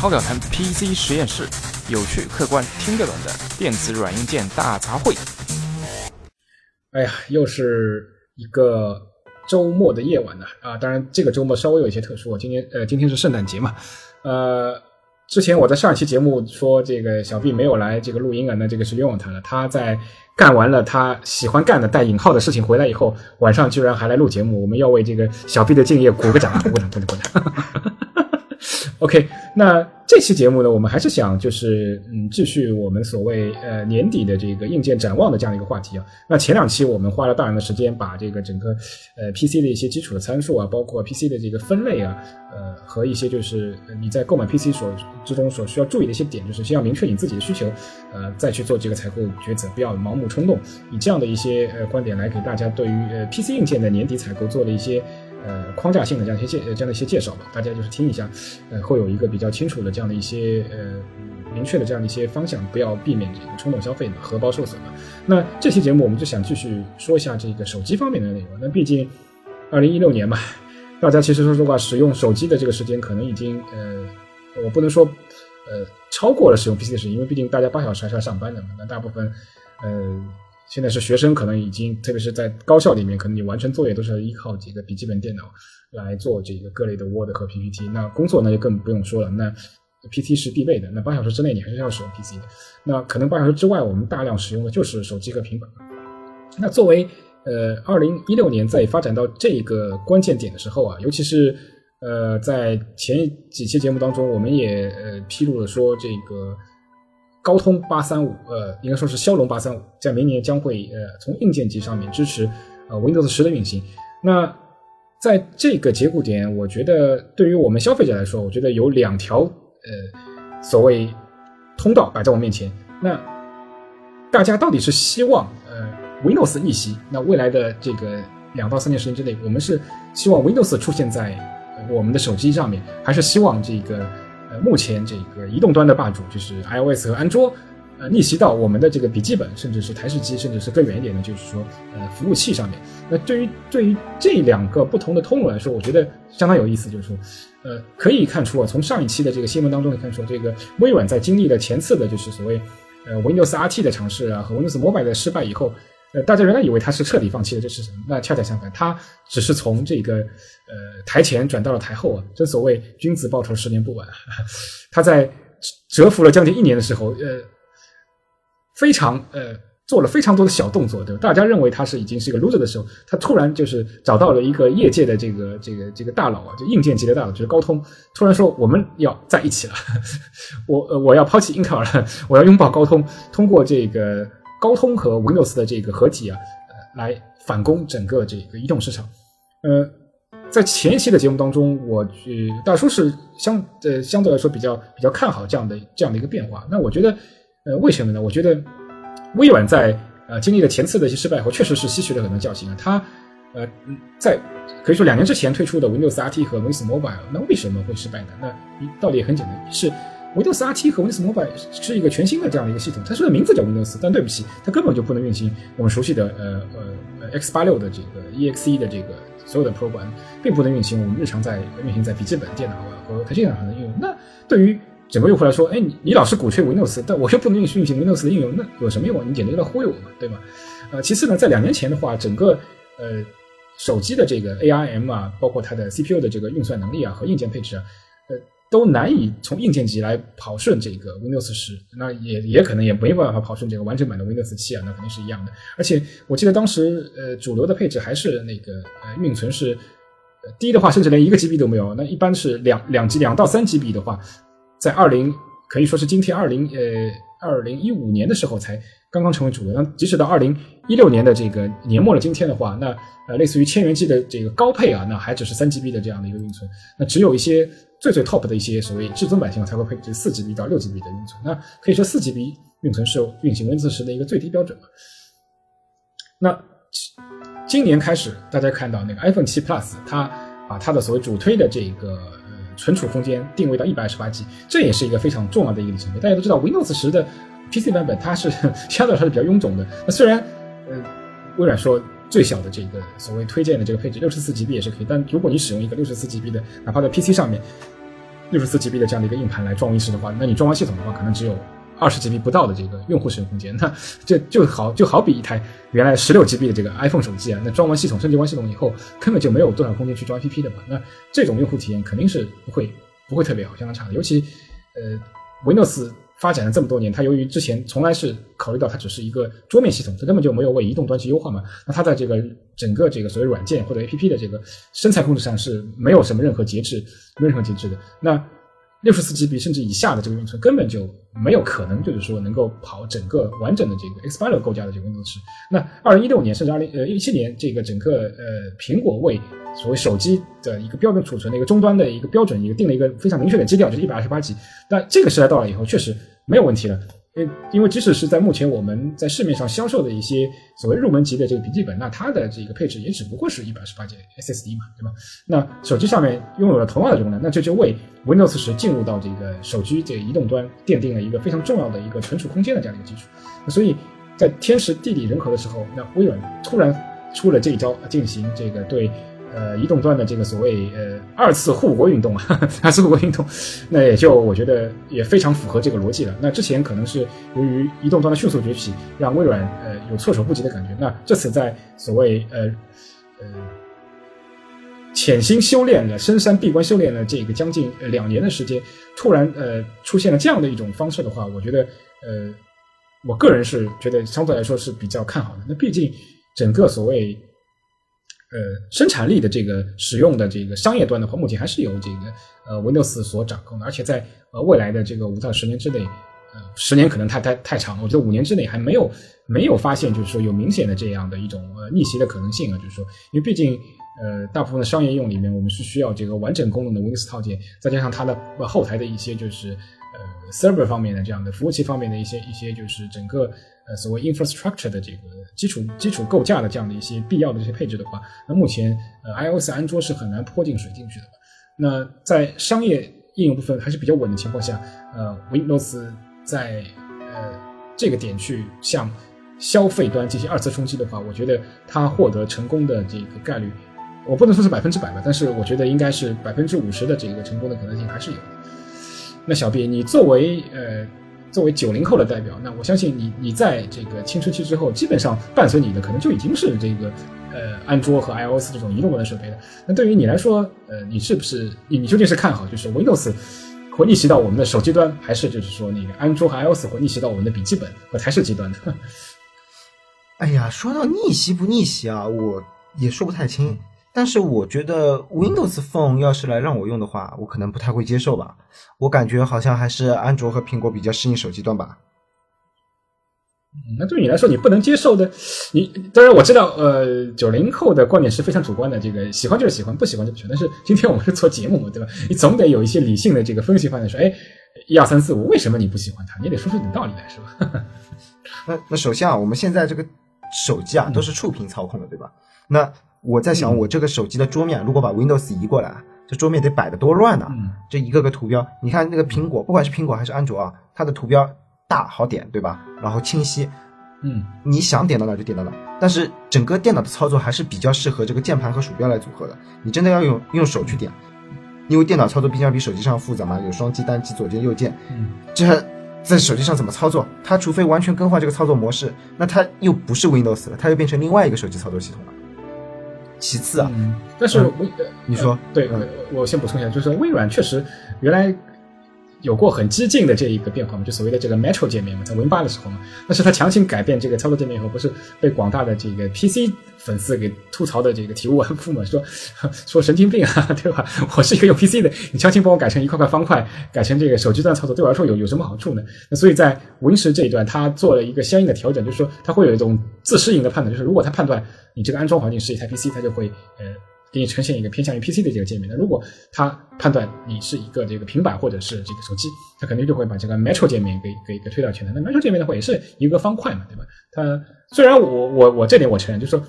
超表谈 PC 实验室，有趣、客观、听得懂的电子软硬件大杂烩。哎呀，又是一个周末的夜晚呢啊！当然，这个周末稍微有一些特殊，今天呃，今天是圣诞节嘛。呃，之前我在上一期节目说这个小 B 没有来这个录音啊，那这个是冤枉他了。他在干完了他喜欢干的带引号的事情回来以后，晚上居然还来录节目，我们要为这个小 B 的敬业鼓个掌，鼓掌，鼓掌，鼓掌。OK，那这期节目呢，我们还是想就是嗯，继续我们所谓呃年底的这个硬件展望的这样一个话题啊。那前两期我们花了大量的时间，把这个整个呃 PC 的一些基础的参数啊，包括 PC 的这个分类啊，呃和一些就是你在购买 PC 所之中所需要注意的一些点，就是先要明确你自己的需求，呃再去做这个采购抉择，不要盲目冲动。以这样的一些呃观点来给大家对于呃 PC 硬件的年底采购做了一些。呃，框架性的这样一些介这样的一些介绍吧，大家就是听一下，呃，会有一个比较清楚的这样的一些呃明确的这样的一些方向，不要避免这个冲动消费嘛，荷包受损嘛。那这期节目我们就想继续说一下这个手机方面的内容。那毕竟二零一六年嘛，大家其实说实话，使用手机的这个时间可能已经呃，我不能说呃超过了使用 PC 的时间，因为毕竟大家八小时还是要上班的嘛。那大部分呃。现在是学生，可能已经，特别是在高校里面，可能你完成作业都是依靠几个笔记本电脑来做这个各类的 Word 和 PPT。那工作呢就更不用说了，那 PC 是必备的。那八小时之内你还是要使用 PC 的。那可能八小时之外，我们大量使用的就是手机和平板。那作为呃，二零一六年在发展到这个关键点的时候啊，尤其是呃，在前几期节目当中，我们也呃披露了说这个。高通八三五，呃，应该说是骁龙八三五，在明年将会呃从硬件级上面支持呃 Windows 十的运行。那在这个节骨点，我觉得对于我们消费者来说，我觉得有两条呃所谓通道摆在我面前。那大家到底是希望呃 Windows 逆袭？那未来的这个两到三年时间之内，我们是希望 Windows 出现在我们的手机上面，还是希望这个？呃，目前这个移动端的霸主就是 iOS 和安卓，呃，逆袭到我们的这个笔记本，甚至是台式机，甚至是更远一点的，就是说，呃，服务器上面。那对于对于这两个不同的通路来说，我觉得相当有意思，就是说，呃，可以看出啊，从上一期的这个新闻当中可以看出，这个微软在经历了前次的就是所谓呃 Windows RT 的尝试啊和 Windows Mobile 的失败以后。呃，大家原来以为他是彻底放弃了这市场，那恰恰相反，他只是从这个呃台前转到了台后啊。正所谓君子报仇，十年不晚。他在蛰伏了将近一年的时候，呃，非常呃做了非常多的小动作，对吧？大家认为他是已经是一个 loser 的时候，他突然就是找到了一个业界的这个这个这个大佬啊，就硬件级的大佬，就是高通，突然说我们要在一起了，我我要抛弃英特尔了，我要拥抱高通，通过这个。高通和 Windows 的这个合体啊，呃，来反攻整个这个移动市场。呃，在前一期的节目当中，我呃大叔是相呃相对来说比较比较看好这样的这样的一个变化。那我觉得，呃，为什么呢？我觉得微软在呃经历了前次的一些失败后，确实是吸取了很多教训啊。它呃在可以说两年之前推出的 Windows RT 和 Windows Mobile，那为什么会失败呢？那道理也很简单，是。Windows RT 和 Windows Mobile 是一个全新的这样的一个系统，它虽然名字叫 Windows，但对不起，它根本就不能运行我们熟悉的呃呃 X 八六的这个 EXE 的这个所有的 program，并不能运行我们日常在运行在笔记本电脑和台机上的应用。那对于整个用户来说，哎，你你老是鼓吹 Windows，但我又不能运行运行 Windows 的应用，那有什么用啊？你简直在忽悠我嘛，对吗？呃，其次呢，在两年前的话，整个呃手机的这个 ARM 啊，包括它的 CPU 的这个运算能力啊和硬件配置啊，都难以从硬件级来跑顺这个 Windows 十，那也也可能也没办法跑顺这个完整版的 Windows 七啊，那肯定是一样的。而且我记得当时呃主流的配置还是那个呃运存是低的话，甚至连一个 GB 都没有。那一般是两两 G 两到三 GB 的话，在二零可以说是今天二零呃二零一五年的时候才刚刚成为主流。那即使到二零一六年的这个年末了今天的话，那呃类似于千元机的这个高配啊，那还只是三 GB 的这样的一个运存，那只有一些。最最 top 的一些所谓至尊版型才会配置四 GB 到六 GB 的运存，那可以说四 GB 运存是运行 Win 四十的一个最低标准嘛。那今年开始，大家看到那个 iPhone 七 Plus，它把它的所谓主推的这个呃存储空间定位到一百二十八 G，这也是一个非常重要的一个里程碑。大家都知道 Windows 十的 PC 版本它是相对来说是比较臃肿的，那虽然呃微软说。最小的这个所谓推荐的这个配置，六十四 GB 也是可以。但如果你使用一个六十四 GB 的，哪怕在 PC 上面，六十四 GB 的这样的一个硬盘来装 Win 十的话，那你装完系统的话，可能只有二十 GB 不到的这个用户使用空间。那这就好就好比一台原来十六 GB 的这个 iPhone 手机啊，那装完系统升级完系统以后，根本就没有多少空间去装 APP 的嘛。那这种用户体验肯定是不会不会特别好，相当差的。尤其呃 Windows。发展了这么多年，它由于之前从来是考虑到它只是一个桌面系统，它根本就没有为移动端去优化嘛。那它在这个整个这个所谓软件或者 APP 的这个身材控制上是没有什么任何节制、没有任何节制的。那六十四 GB 甚至以下的这个运存根本就没有可能，就是说能够跑整个完整的这个 X 八六构架的这个工程师。那二零一六年甚至二零呃一七年，这个整个呃苹果为所谓手机的一个标准储存的一个终端的一个标准，一个定了一个非常明确的基调，就是一百二十八 G。那这个时代到了以后，确实没有问题了。因因为即使是在目前我们在市面上销售的一些所谓入门级的这个笔记本，那它的这个配置也只不过是一百二十八 G SSD 嘛，对吧？那手机上面拥有了同样的容量，那这就为 Windows 十进入到这个手机这移动端奠定了一个非常重要的一个存储空间的这样的一个基础。那所以在天时地利人和的时候，那微软突然出了这一招，进行这个对。呃，移动端的这个所谓呃二次护国运动啊，二次护国运动，那也就我觉得也非常符合这个逻辑了。那之前可能是由于移动端的迅速崛起，让微软呃有措手不及的感觉。那这次在所谓呃呃潜心修炼了、深山闭关修炼了这个将近两年的时间，突然呃出现了这样的一种方式的话，我觉得呃我个人是觉得相对来说是比较看好的。那毕竟整个所谓。呃，生产力的这个使用的这个商业端的话，目前还是由这个呃 Windows 所掌控的，而且在呃未来的这个五到十年之内，呃，十年可能太太太长了，我觉得五年之内还没有没有发现，就是说有明显的这样的一种呃逆袭的可能性啊，就是说，因为毕竟呃大部分的商业应用里面，我们是需要这个完整功能的 Windows 套件，再加上它的后台的一些就是呃 server 方面的这样的服务器方面的一些一些就是整个。呃，所谓 infrastructure 的这个基础基础构架的这样的一些必要的这些配置的话，那目前呃 iOS 安卓是很难泼进水进去的。那在商业应用部分还是比较稳的情况下，呃，Windows 在呃这个点去向消费端进行二次冲击的话，我觉得它获得成功的这个概率，我不能说是百分之百吧，但是我觉得应该是百分之五十的这个成功的可能性还是有的。那小毕你作为呃。作为九零后的代表，那我相信你，你在这个青春期之后，基本上伴随你的可能就已经是这个，呃，安卓和 iOS 这种移动端的设备了。那对于你来说，呃，你是不是你你究竟是看好就是 Windows 会逆袭到我们的手机端，还是就是说那个安卓和 iOS 会逆袭到我们的笔记本和台式机端的？哎呀，说到逆袭不逆袭啊，我也说不太清。但是我觉得 Windows Phone 要是来让我用的话，我可能不太会接受吧。我感觉好像还是安卓和苹果比较适应手机端吧。那对你来说，你不能接受的，你当然我知道，呃，九零后的观点是非常主观的，这个喜欢就是喜欢，不喜欢就不喜欢。但是今天我们是做节目嘛，对吧？你总得有一些理性的这个分析方案，说，哎，一二三四五，为什么你不喜欢它？你得说出点道理来，是吧？那那首先啊，我们现在这个手机啊都是触屏操控的，对吧？那我在想，我这个手机的桌面如果把 Windows 移过来，这桌面得摆的多乱呢？这一个个图标，你看那个苹果，不管是苹果还是安卓啊，它的图标大好点，对吧？然后清晰，嗯，你想点到哪就点到哪。但是整个电脑的操作还是比较适合这个键盘和鼠标来组合的。你真的要用用手去点，因为电脑操作毕竟要比手机上复杂嘛，有双击、单击、左键、右键。嗯，这在手机上怎么操作？它除非完全更换这个操作模式，那它又不是 Windows 了，它又变成另外一个手机操作系统了。其次啊，但是微，你说。对，我先补充一下，就是微软确实原来有过很激进的这一个变化嘛，就所谓的这个 Metro 界面嘛，在 Win 八的时候嘛，但是它强行改变这个操作界面以后，不是被广大的这个 PC 粉丝给吐槽的这个体无完肤嘛，说 说神经病啊，对吧？我是一个用 PC 的，你强行帮我改成一块块方块，改成这个手机端操作，对我来说有有什么好处呢？那所以在 Win 十这一段，它做了一个相应的调整，就是说它会有一种自适应的判断，就是如果它判断。你这个安装环境是一台 PC，它就会呃给你呈现一个偏向于 PC 的这个界面。那如果它判断你是一个这个平板或者是这个手机，它肯定就会把这个 Metro 界面给给给推到前台。那 Metro 界面的话也是一个方块嘛，对吧？它虽然我我我这点我承认，就是说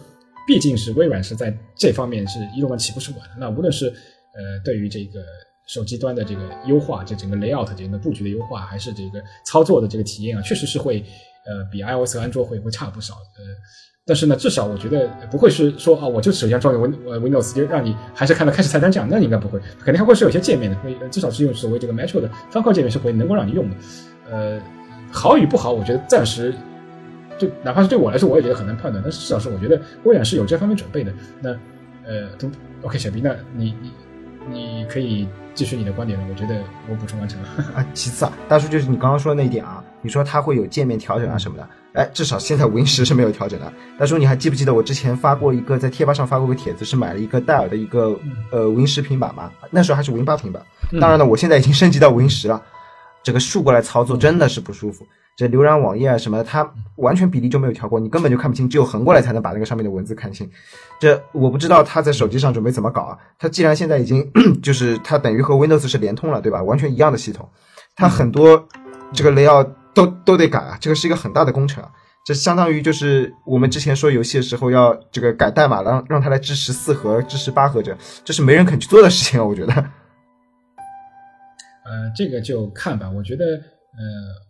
毕竟是微软是在这方面是移动端起步是晚的。那无论是呃对于这个手机端的这个优化，这整个 layout 这个布局的优化，还是这个操作的这个体验啊，确实是会呃比 iOS 和安卓会会差不少。呃。但是呢，至少我觉得不会是说啊，我就首先装个 Win Windows 就让你还是看到开始菜单这样，那应该不会，肯定还会是有些界面的，会至少是用所谓这个 Metro 的方块界面是会能够让你用的。呃，好与不好，我觉得暂时就哪怕是对我来说，我也觉得很难判断。但是至少是我觉得微软是有这方面准备的。那呃，都 OK，小 B，那你你你可以继续你的观点了。我觉得我补充完成了。啊，其次啊，大叔就是你刚刚说的那一点啊，你说它会有界面调整啊什么的。哎，至少现在 Win 十是没有调整的。大叔，你还记不记得我之前发过一个在贴吧上发过个帖子，是买了一个戴尔的一个呃 Win 十平板嘛？那时候还是 Win 八平板。当然了，我现在已经升级到 Win 十了，这个竖过来操作真的是不舒服。这浏览网页啊什么的，它完全比例就没有调过，你根本就看不清，只有横过来才能把那个上面的文字看清。这我不知道他在手机上准备怎么搞啊？他既然现在已经 就是它等于和 Windows 是联通了，对吧？完全一样的系统，它很多这个 layout 都都得改啊，这个是一个很大的工程啊。这相当于就是我们之前说游戏的时候要这个改代码，让让它来支持四核、支持八核这，这是没人肯去做的事情啊！我觉得。呃，这个就看吧。我觉得，呃，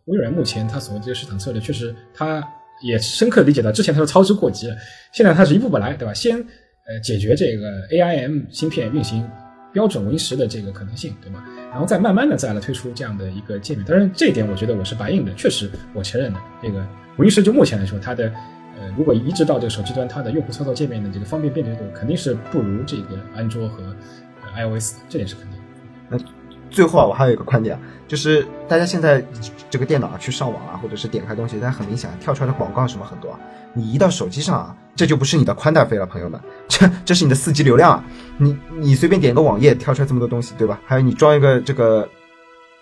微软目前它所谓这个市场策略，确实它也深刻理解到，之前它是操之过急了，现在它是一步步来，对吧？先呃解决这个 AIM 芯片运行标准 Win 十的这个可能性，对吧？然后再慢慢的再来推出这样的一个界面。当然，这一点我觉得我是白印的，确实我承认的这个。无疑是就目前来说，它的呃，如果移植到这个手机端，它的用户操作界面的这个方便便捷度，肯定是不如这个安卓和 iOS，这点是肯定。那最后啊，我还有一个观点，就是大家现在这个电脑啊去上网啊，或者是点开东西，大家很明显跳出来的广告什么很多啊。你移到手机上啊，这就不是你的宽带费了，朋友们，这这是你的四 G 流量啊。你你随便点一个网页，跳出来这么多东西，对吧？还有你装一个这个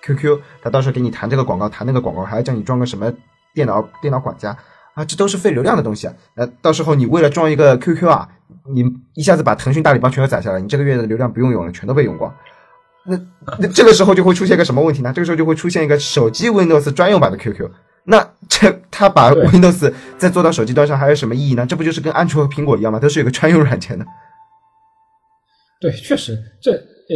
QQ，他到时候给你弹这个广告，弹那个广告，还要叫你装个什么？电脑电脑管家啊，这都是费流量的东西啊。呃，到时候你为了装一个 QQ 啊，你一下子把腾讯大礼包全都攒下来，你这个月的流量不用用了，全都被用光。那那这个时候就会出现一个什么问题呢？这个时候就会出现一个手机 Windows 专用版的 QQ。那这他把 Windows 再做到手机端上还有什么意义呢？这不就是跟安卓和苹果一样吗？都是有个专用软件的。对，确实，这呃，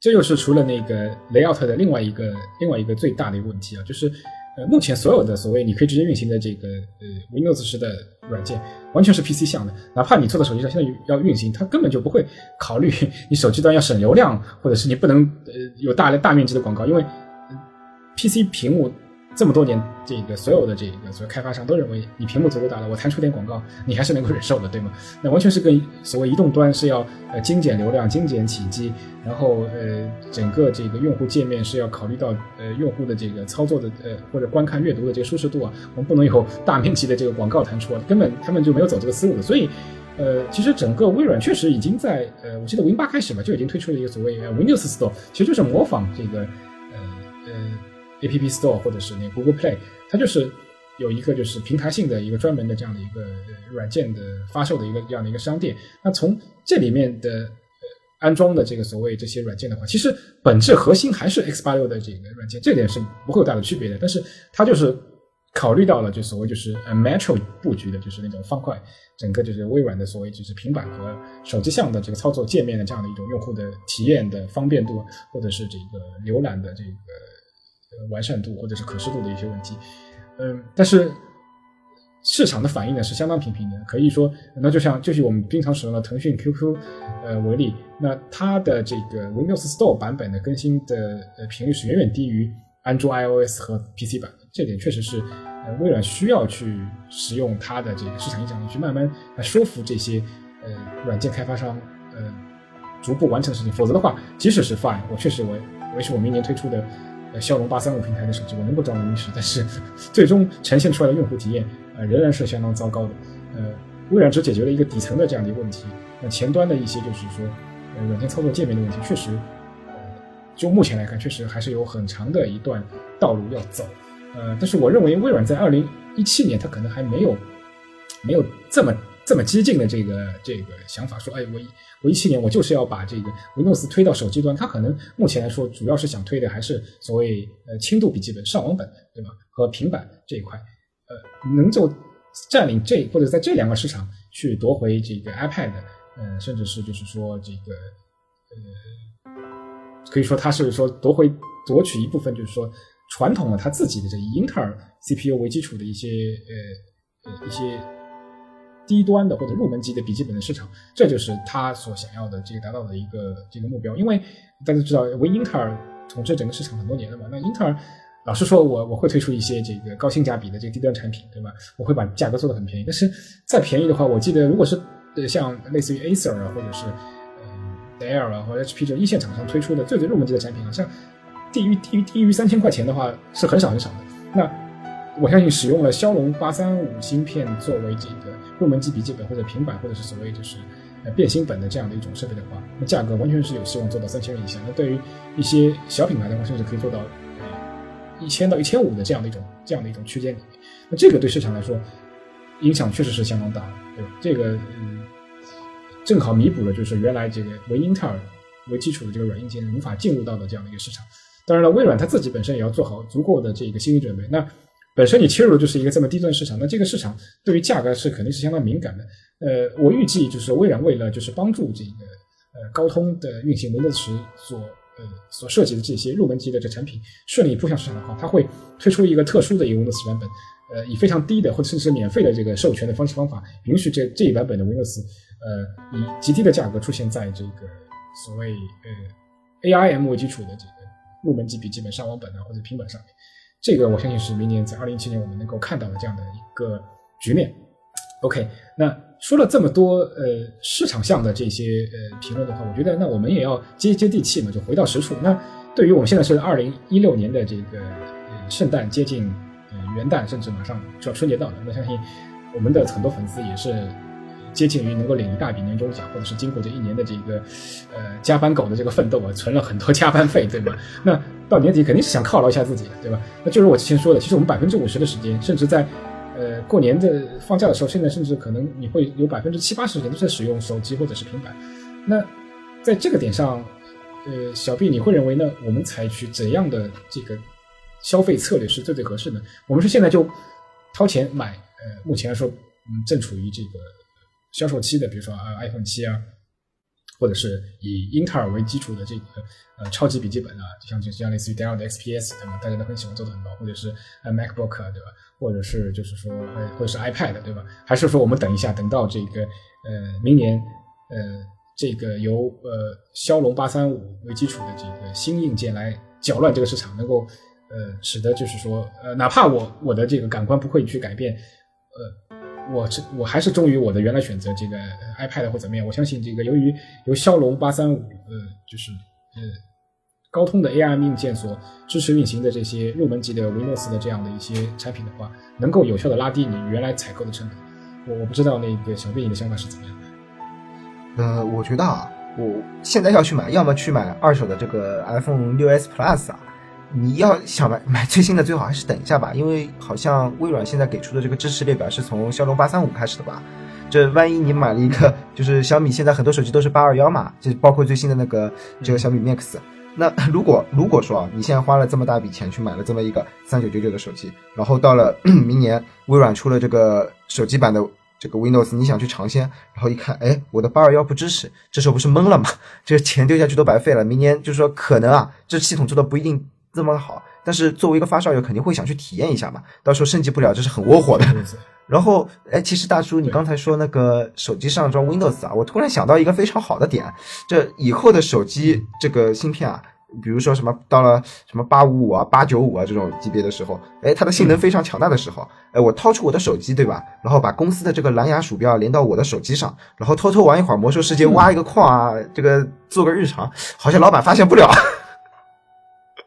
这又是除了那个 Layout 的另外一个另外一个最大的一个问题啊，就是。呃，目前所有的所谓你可以直接运行的这个呃 Windows 式的软件，完全是 PC 向的。哪怕你做到手机上，现在要运行，它根本就不会考虑你手机端要省流量，或者是你不能呃有大量大面积的广告，因为 PC 屏幕。这么多年，这个所有的这个所有开发商都认为，你屏幕足够大了，我弹出点广告，你还是能够忍受的，对吗？那完全是跟所谓移动端是要呃精简流量、精简体积，然后呃整个这个用户界面是要考虑到呃用户的这个操作的呃或者观看阅读的这个舒适度啊，我们不能有大面积的这个广告弹出啊，根本他们就没有走这个思路的。所以，呃，其实整个微软确实已经在呃，我记得 Win 八开始嘛，就已经推出了一个所谓 Windows Store，其实就是模仿这个呃呃。App Store 或者是那 Google Play，它就是有一个就是平台性的一个专门的这样的一个软件的发售的一个这样的一个商店。那从这里面的安装的这个所谓这些软件的话，其实本质核心还是 X 八六的这个软件，这点是不会有大的区别的。但是它就是考虑到了就所谓就是呃 Metro 布局的，就是那种方块，整个就是微软的所谓就是平板和手机上的这个操作界面的这样的一种用户的体验的方便度，或者是这个浏览的这个。完善度或者是可视度的一些问题，嗯，但是市场的反应呢是相当平平的，可以说，那就像就是我们经常使用的腾讯 QQ，呃为例，那它的这个 Windows Store 版本的更新的呃频率是远远低于安卓 iOS 和 PC 版的，这点确实是微软需要去使用它的这个市场影响力去慢慢来说服这些呃软件开发商呃逐步完成的事情，否则的话，即使是 Fine，我确实我我也是我明年推出的。呃骁龙八三五平台的手机，我能够装 Win 十，但是 最终呈现出来的用户体验，呃，仍然是相当糟糕的。呃，微软只解决了一个底层的这样的一个问题，那前端的一些就是说，呃，软件操作界面的问题，确实，就目前来看，确实还是有很长的一段道路要走。呃，但是我认为微软在二零一七年，它可能还没有没有这么。这么激进的这个这个想法，说，哎，我我一七年我就是要把这个 Windows 推到手机端，它可能目前来说主要是想推的还是所谓呃轻度笔记本、上网本，对吧？和平板这一块，呃，能够占领这或者在这两个市场去夺回这个 iPad，呃，甚至是就是说这个呃，可以说它是说夺回夺取一部分，就是说传统的它自己的这个英特尔 CPU 为基础的一些呃呃一些。低端的或者入门级的笔记本的市场，这就是他所想要的这个达到的一个这个目标。因为大家知道，为英特尔统治整个市场很多年了嘛，那英特尔老是说，我我会推出一些这个高性价比的这个低端产品，对吧？我会把价格做得很便宜。但是再便宜的话，我记得如果是呃像类似于 Acer 啊，或者是呃 Dell 啊或者 HP 这一线厂商推出的最最入门级的产品，好像低于低于低于三千块钱的话是很少很少的。那我相信使用了骁龙八三五芯片作为这个入门级笔记本或者平板或者是所谓就是呃变形本的这样的一种设备的话，那价格完全是有希望做到三千元以下。那对于一些小品牌的话，甚至可以做到呃一千到一千五的这样的一种这样的一种区间里面。那这个对市场来说影响确实是相当大的，对吧？这个嗯，正好弥补了就是原来这个为英特尔为基础的这个软硬件无法进入到的这样的一个市场。当然了，微软它自己本身也要做好足够的这个心理准备。那本身你切入的就是一个这么低端市场，那这个市场对于价格是肯定是相当敏感的。呃，我预计就是微软为了就是帮助这个呃高通的运行 Windows 十所呃所设计的这些入门级的这产品顺利铺向市场的话，它会推出一个特殊的一个 Windows 版本，呃，以非常低的或者甚至免费的这个授权的方式方法，允许这这一版本的 Windows 呃以极低的价格出现在这个所谓呃 ARM 为基础的这个入门级笔记本上网本啊或者平板上面。这个我相信是明年在二零一七年我们能够看到的这样的一个局面。OK，那说了这么多呃市场上的这些呃评论的话，我觉得那我们也要接接地气嘛，就回到实处。那对于我们现在是二零一六年的这个呃圣诞接近呃元旦，甚至马上就要春节到了，那相信我们的很多粉丝也是接近于能够领一大笔年终奖，或者是经过这一年的这个呃加班狗的这个奋斗啊，存了很多加班费，对吧？那到年底肯定是想犒劳一下自己，对吧？那就是我之前说的，其实我们百分之五十的时间，甚至在呃过年的放假的时候，现在甚至可能你会有百分之七八十时间都在使用手机或者是平板。那在这个点上，呃，小 B 你会认为呢？我们采取怎样的这个消费策略是最最合适的？我们是现在就掏钱买，呃，目前来说，嗯，正处于这个销售期的，比如说啊，iPhone 七啊。或者是以英特尔为基础的这个呃超级笔记本啊，就像就像类似于 Dell 的 XPS 对吧？大家都很喜欢做的很高，或者是呃 MacBook 对吧？或者是就是说或者是 iPad 对吧？还是说我们等一下，等到这个呃明年呃这个由呃骁龙八三五为基础的这个新硬件来搅乱这个市场，能够呃使得就是说呃哪怕我我的这个感官不会去改变呃。我这我还是忠于我的原来选择，这个 iPad 或怎么样？我相信这个由于由骁龙八三五呃，就是呃高通的 ARM 硬件所支持运行的这些入门级的 Windows 的这样的一些产品的话，能够有效的拉低你原来采购的成本。我我不知道那个小贝你的想法是怎么样的？呃，我觉得啊，我现在要去买，要么去买二手的这个 iPhone 六 S Plus 啊。你要想买买最新的，最好还是等一下吧，因为好像微软现在给出的这个支持列表是从骁龙八三五开始的吧？这万一你买了一个，就是小米现在很多手机都是八二幺嘛，就包括最新的那个这个小米 Max。那如果如果说啊，你现在花了这么大笔钱去买了这么一个三九九九的手机，然后到了 明年微软出了这个手机版的这个 Windows，你想去尝鲜，然后一看，哎，我的八二幺不支持，这时候不是懵了吗？这个钱丢下去都白费了。明年就是说可能啊，这系统做的不一定。这么好，但是作为一个发烧友，肯定会想去体验一下嘛。到时候升级不了，这是很窝火的。然后，哎，其实大叔，你刚才说那个手机上装 Windows 啊，我突然想到一个非常好的点，这以后的手机这个芯片啊，比如说什么到了什么八五五啊、八九五啊这种级别的时候，哎，它的性能非常强大的时候，哎，我掏出我的手机，对吧？然后把公司的这个蓝牙鼠标连到我的手机上，然后偷偷玩一会儿魔兽世界，挖一个矿啊，这个做个日常，好像老板发现不了。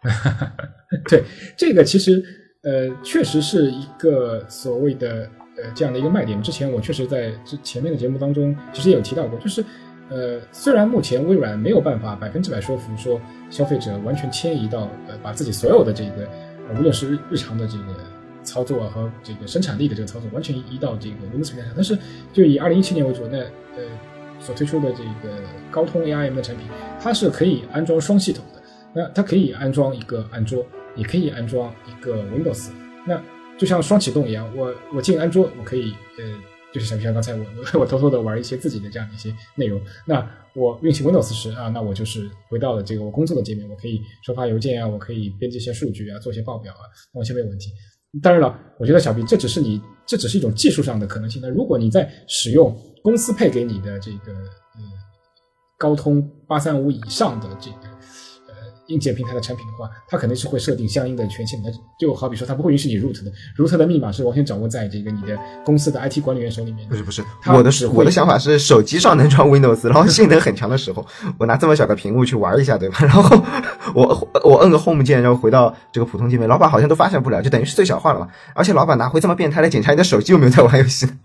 对，这个其实呃，确实是一个所谓的呃这样的一个卖点。之前我确实在之前面的节目当中其实也有提到过，就是呃，虽然目前微软没有办法百分之百说服说消费者完全迁移到呃把自己所有的这个无论是日常的这个操作和这个生产力的这个操作完全移到这个 Windows 平台上，但是就以二零一七年为主，那呃所推出的这个高通 ARM 的产品，它是可以安装双系统的。那它可以安装一个安卓，也可以安装一个 Windows。那就像双启动一样，我我进安卓，我可以呃，就是像像刚才我 我偷偷的玩一些自己的这样的一些内容。那我运行 Windows 时啊，那我就是回到了这个我工作的界面，我可以收发邮件啊，我可以编辑一些数据啊，做一些报表啊，完全没有问题。当然了，我觉得小 B 这只是你这只是一种技术上的可能性。那如果你在使用公司配给你的这个呃高通八三五以上的这个。硬件平台的产品的话，它肯定是会设定相应的权限的。就好比说，它不会允许你 root 的，root 的密码是完全掌握在这个你的公司的 IT 管理员手里面。不是不是，我的我的想法是，手机上能装 Windows，然后性能很强的时候，我拿这么小的屏幕去玩一下，对吧？然后我我摁个 Home 键，然后回到这个普通界面，老板好像都发现不了，就等于是最小化了嘛。而且老板拿回这么变态来检查你的手机有没有在玩游戏？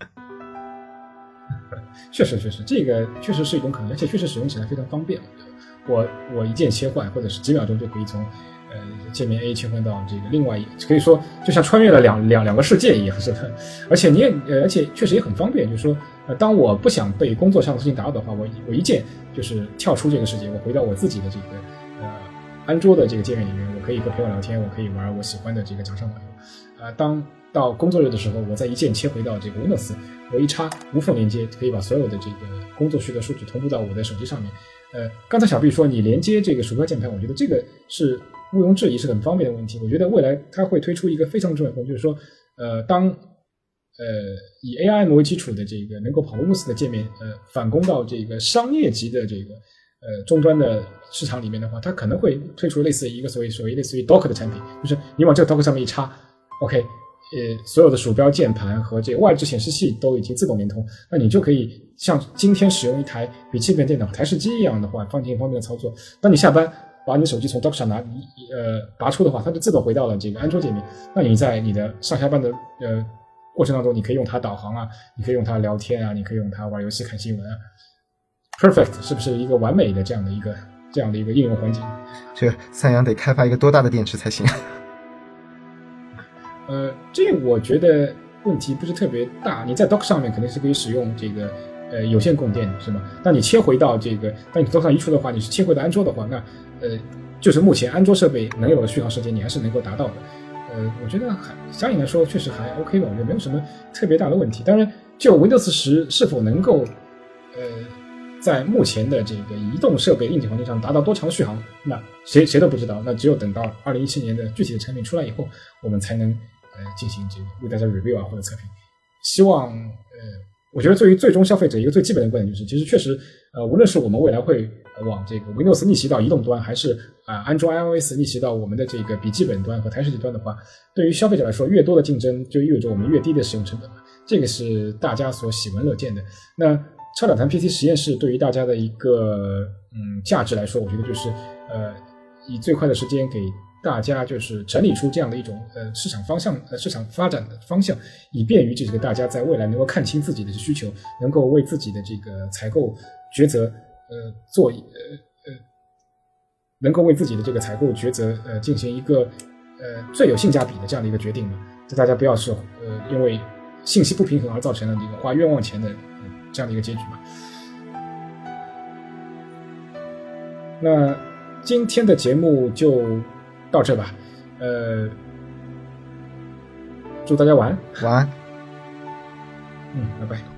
确实确实，这个确实是一种可能，而且确实使用起来非常方便。我我我一键切换，或者是几秒钟就可以从呃界面 A 切换到这个另外一，可以说就像穿越了两两两个世界一样，是吧？而且你也呃，而且确实也很方便，就是说呃，当我不想被工作上的事情打扰的话，我我一键就是跳出这个世界，我回到我自己的这个呃安卓的这个界面里面，我可以和朋友聊天，我可以玩我喜欢的这个掌上网游。呃，当到工作日的时候，我再一键切回到这个 Windows，我一插无缝连接，可以把所有的这个工作需的数据同步到我的手机上面。呃，刚才小毕说你连接这个鼠标键盘，我觉得这个是毋庸置疑是很方便的问题。我觉得未来它会推出一个非常重要的功能，就是说，呃，当呃以 AI 为基础的这个能够跑 Windows 的界面，呃，反攻到这个商业级的这个呃终端的市场里面的话，它可能会推出类似一个所谓所谓类似于 Dock 的产品，就是你往这个 Dock 上面一插，OK。呃，所有的鼠标、键盘和这外置显示器都已经自动连通，那你就可以像今天使用一台笔记本电脑、台式机一样的话，方便方便的操作。当你下班把你手机从 dock 上拿呃拔出的话，它就自动回到了这个安卓界面。那你在你的上下班的呃过程当中，你可以用它导航啊，你可以用它聊天啊，你可以用它玩游戏、看新闻啊。Perfect，是不是一个完美的这样的一个这样的一个应用环境？这三洋得开发一个多大的电池才行？呃，这我觉得问题不是特别大。你在 Dock 上面肯定是可以使用这个呃有线供电，是吗？那你切回到这个，当你 Dock 上移除的话，你是切回到安卓的话，那呃，就是目前安卓设备能有的续航时间，你还是能够达到的。呃，我觉得还相应来说确实还 OK 吧，我觉得没有什么特别大的问题。当然，就 Windows 十是否能够呃在目前的这个移动设备硬件环境上达到多长续航，那谁谁都不知道。那只有等到二零一七年的具体的产品出来以后，我们才能。呃，进行这个为大家 review 啊或者测评，希望呃，我觉得对于最终消费者一个最基本的观点就是，其实确实呃，无论是我们未来会往这个 Windows 逆袭到移动端，还是啊安卓 iOS 逆袭到我们的这个笔记本端和台式机端的话，对于消费者来说，越多的竞争就意味着我们越低的使用成本，这个是大家所喜闻乐见的。那超短谈 PC 实验室对于大家的一个嗯价值来说，我觉得就是呃，以最快的时间给。大家就是整理出这样的一种呃市场方向呃市场发展的方向，以便于这个大家在未来能够看清自己的需求，能够为自己的这个采购抉择呃做呃呃能够为自己的这个采购抉择呃进行一个呃最有性价比的这样的一个决定嘛。就大家不要是呃因为信息不平衡而造成了这个花冤枉钱的这样的一个结局嘛。那今天的节目就。到这吧，呃，祝大家晚安，晚安，嗯，拜拜。